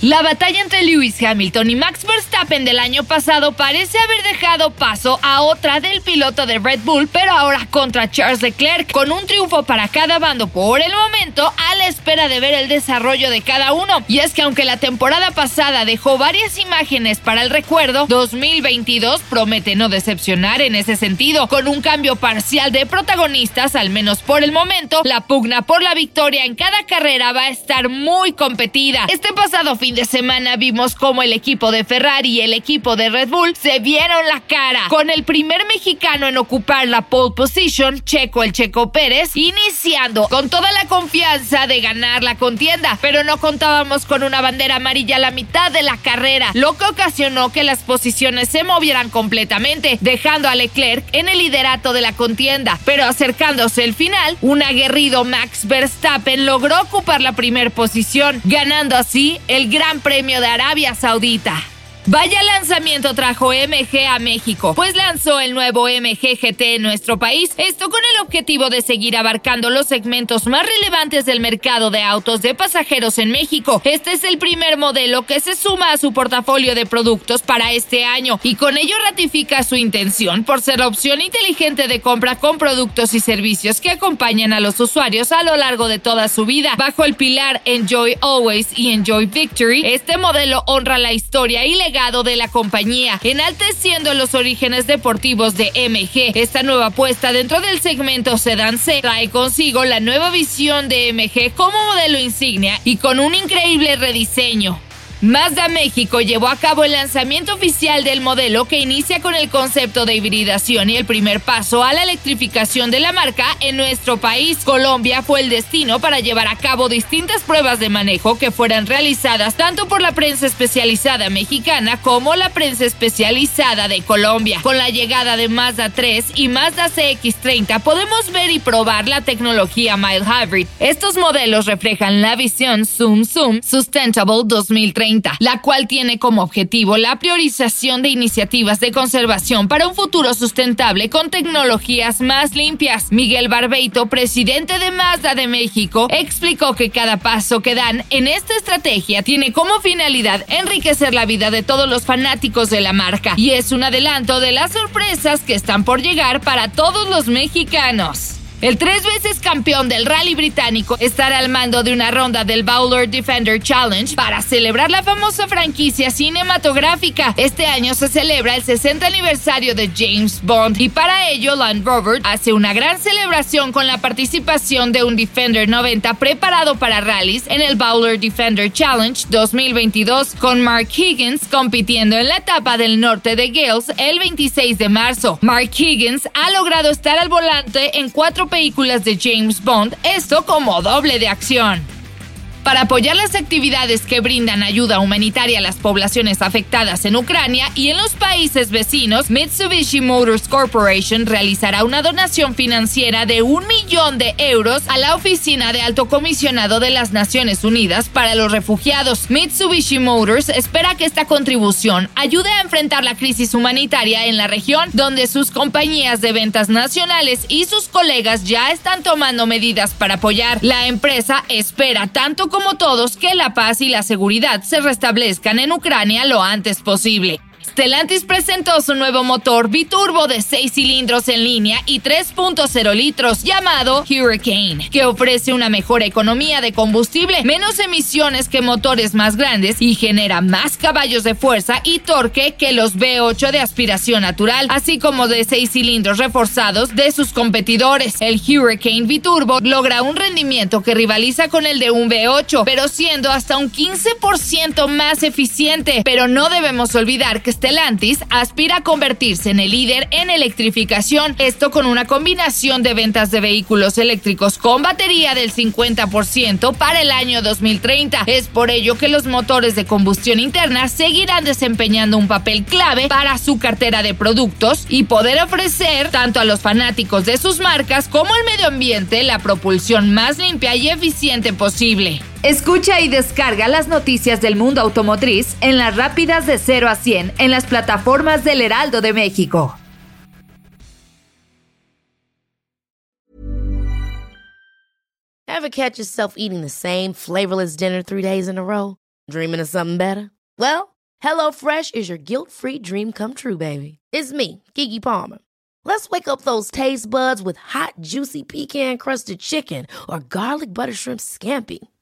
La batalla entre Lewis Hamilton y Max Verstappen del año pasado parece haber dejado paso a otra del piloto de Red Bull, pero ahora contra Charles Leclerc, con un triunfo para cada bando por el momento, a la espera de ver el desarrollo de cada uno. Y es que aunque la temporada pasada dejó varias imágenes para el recuerdo, 2022 promete no decepcionar en ese sentido, con un cambio parcial de protagonistas, al menos por el momento, la pugna por la victoria en cada carrera va a estar muy competida. Este pasado fin de semana vimos cómo el equipo de Ferrari y el equipo de Red Bull se vieron la cara, con el primer mexicano en ocupar la pole position, Checo el Checo Pérez, iniciando con toda la confianza de ganar la contienda, pero no contábamos con una bandera amarilla a la mitad de la carrera, lo que ocasionó que las posiciones se movieran completamente, dejando a Leclerc en el liderato de la contienda, pero acercándose el final, un aguerrido Max Verstappen logró ocupar la primera posición, ganando así el Gran Premio de Arabia Saudita. Vaya lanzamiento trajo MG a México, pues lanzó el nuevo MG GT en nuestro país, esto con el objetivo de seguir abarcando los segmentos más relevantes del mercado de autos de pasajeros en México. Este es el primer modelo que se suma a su portafolio de productos para este año y con ello ratifica su intención por ser opción inteligente de compra con productos y servicios que acompañan a los usuarios a lo largo de toda su vida. Bajo el pilar Enjoy Always y Enjoy Victory, este modelo honra la historia y de la compañía, enalteciendo los orígenes deportivos de MG. Esta nueva apuesta dentro del segmento Sedan C trae consigo la nueva visión de MG como modelo insignia y con un increíble rediseño. Mazda México llevó a cabo el lanzamiento oficial del modelo que inicia con el concepto de hibridación y el primer paso a la electrificación de la marca en nuestro país. Colombia fue el destino para llevar a cabo distintas pruebas de manejo que fueran realizadas tanto por la prensa especializada mexicana como la prensa especializada de Colombia. Con la llegada de Mazda 3 y Mazda CX30 podemos ver y probar la tecnología Mild Hybrid. Estos modelos reflejan la visión Zoom Zoom Sustentable 2030 la cual tiene como objetivo la priorización de iniciativas de conservación para un futuro sustentable con tecnologías más limpias. Miguel Barbeito, presidente de Mazda de México, explicó que cada paso que dan en esta estrategia tiene como finalidad enriquecer la vida de todos los fanáticos de la marca y es un adelanto de las sorpresas que están por llegar para todos los mexicanos. El tres veces campeón del rally británico estará al mando de una ronda del Bowler Defender Challenge para celebrar la famosa franquicia cinematográfica. Este año se celebra el 60 aniversario de James Bond y para ello Land Rover hace una gran celebración con la participación de un Defender 90 preparado para rallies en el Bowler Defender Challenge 2022 con Mark Higgins compitiendo en la etapa del norte de Gales el 26 de marzo. Mark Higgins ha logrado estar al volante en cuatro películas de James Bond, esto como doble de acción. Para apoyar las actividades que brindan ayuda humanitaria a las poblaciones afectadas en Ucrania y en los países vecinos, Mitsubishi Motors Corporation realizará una donación financiera de un millón de euros a la Oficina de Alto Comisionado de las Naciones Unidas para los Refugiados. Mitsubishi Motors espera que esta contribución ayude a enfrentar la crisis humanitaria en la región, donde sus compañías de ventas nacionales y sus colegas ya están tomando medidas para apoyar. La empresa espera tanto como todos que la paz y la seguridad se restablezcan en Ucrania lo antes posible. Stellantis presentó su nuevo motor biturbo de 6 cilindros en línea y 3.0 litros llamado Hurricane, que ofrece una mejor economía de combustible, menos emisiones que motores más grandes y genera más caballos de fuerza y torque que los V8 de aspiración natural, así como de 6 cilindros reforzados de sus competidores. El Hurricane biturbo logra un rendimiento que rivaliza con el de un V8, pero siendo hasta un 15% más eficiente. Pero no debemos olvidar que Stellantis aspira a convertirse en el líder en electrificación, esto con una combinación de ventas de vehículos eléctricos con batería del 50% para el año 2030. Es por ello que los motores de combustión interna seguirán desempeñando un papel clave para su cartera de productos y poder ofrecer tanto a los fanáticos de sus marcas como al medio ambiente la propulsión más limpia y eficiente posible. Escucha y descarga las noticias del mundo automotriz en las rápidas de 0 a 100 en las plataformas del Heraldo de México. Ever catch yourself eating the same flavorless dinner three days in a row? Dreaming of something better? Well, HelloFresh is your guilt-free dream come true, baby. It's me, Kiki Palmer. Let's wake up those taste buds with hot, juicy pecan-crusted chicken or garlic butter shrimp scampi.